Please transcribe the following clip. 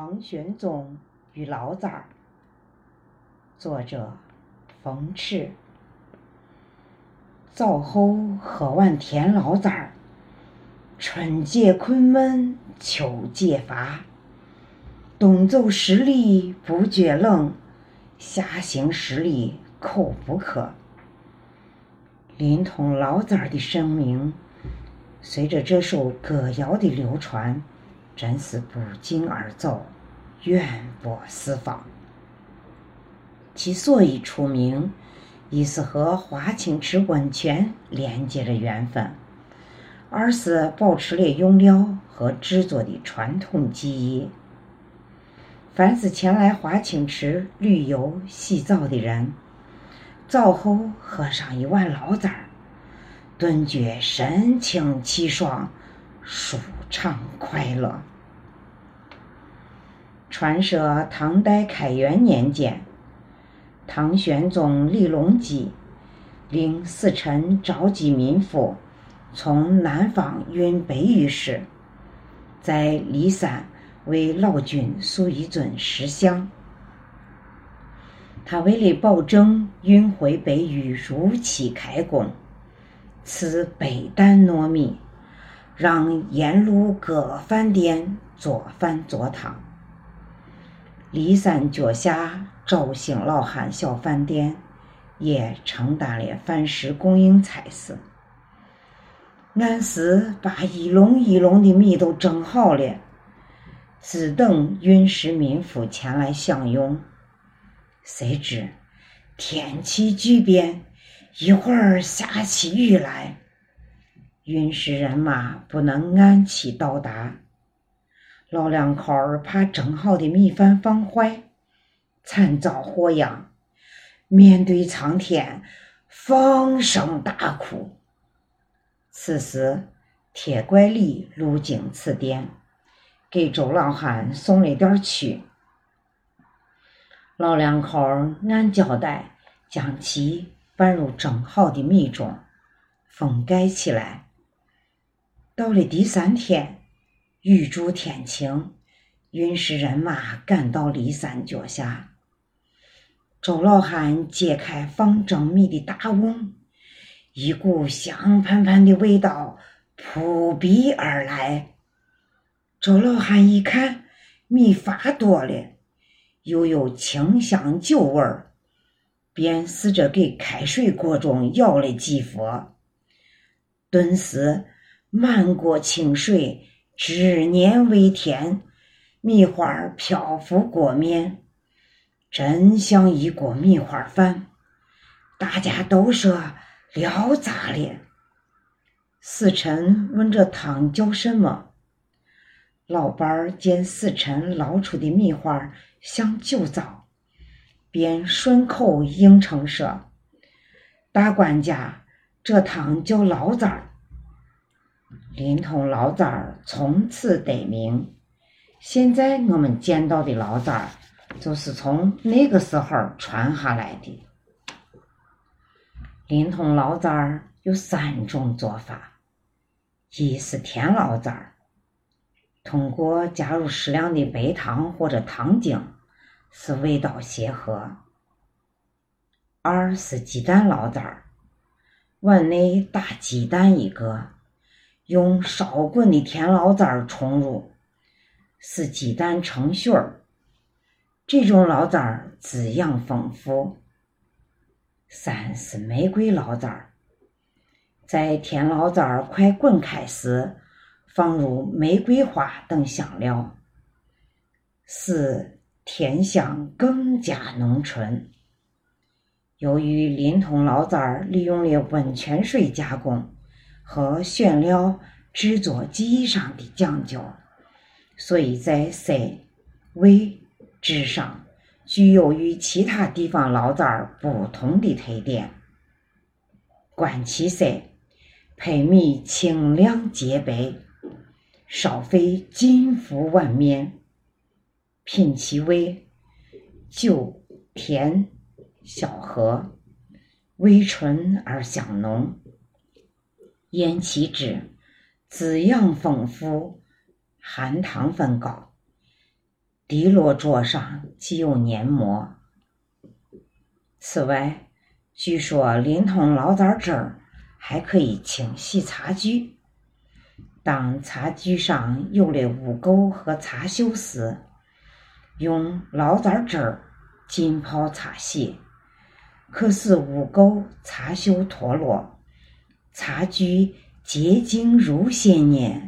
唐玄宗与老崽儿，作者冯赤。灶后喝完甜老崽儿，春解困闷，秋解乏。冬走十里不觉冷，夏行十里口不渴。临潼老崽儿的声名，随着这首歌谣的流传。真是不胫而走，远播四方。其所以出名，一是和华清池温泉连接着缘分，二是保持了用料和制作的传统技艺。凡是前来华清池旅游洗澡的人，澡后喝上一碗老崽儿，顿觉神清气爽。舒畅快乐。传说唐代开元年间，唐玄宗李隆基令使臣召集民夫从南方运北御石，在骊山为老君塑一尊石像。他为了保证运回北玉如期开工，赐北担糯米。让沿路各饭店做饭做汤。骊山脚下赵兴老汉小饭店也承担了饭食供应差事。俺是把一笼一笼的米都蒸好了，只等运食民妇前来享用。谁知天气巨变，一会儿下起雨来。运使人马不能按期到达，老两口儿怕蒸好的米饭放坏，惨遭祸殃，面对苍天，放声大哭。此时，铁拐李路经此店，给周老汉送了点去。老两口儿按交代，将其拌入蒸好的米中，封盖起来。到了第三天，雨助天晴，运使人马赶到骊山脚下。周老汉揭开放蒸米的大瓮，一股香喷喷的味道扑鼻而来。周老汉一看，米发多了，又有清香酒味儿，便试着给开水锅中舀了几佛，顿时。满锅清水，执念为天，米花漂浮锅面，真像一锅米花饭。大家都说聊杂了。死臣问这汤叫什么？老伴儿见死臣捞出的米花像酒糟，便顺口应承说：“大官家，这汤叫老杂儿。”临潼老崽儿从此得名。现在我们见到的老崽儿，就是从那个时候传下来的。临潼老崽儿有三种做法：一是甜老崽儿，通过加入适量的白糖或者糖精，使味道协和；二是鸡蛋老崽儿，碗内打鸡蛋一个。用烧滚的甜老崽儿冲入，使鸡蛋成絮儿。这种老崽儿滋养丰富。三是玫瑰老崽儿，在甜老崽儿快滚开时，放入玫瑰花等香料，使甜香更加浓醇。由于临潼老崽儿利用了温泉水加工。和选料制作技艺上的讲究，所以在色、味、质上具有与其他地方老崽儿不同的特点。观其色，配米清亮洁白，烧沸金浮碗面；品其味，酒甜小和，微醇而香浓。咽其汁，滋养丰富，含糖分高。滴落桌上即有黏膜。此外，据说临潼醪糟汁儿还可以清洗茶具。当茶具上有了污垢和茶锈时，用醪糟汁儿浸泡擦洗，可使污垢、茶锈脱落，察居结晶如仙年。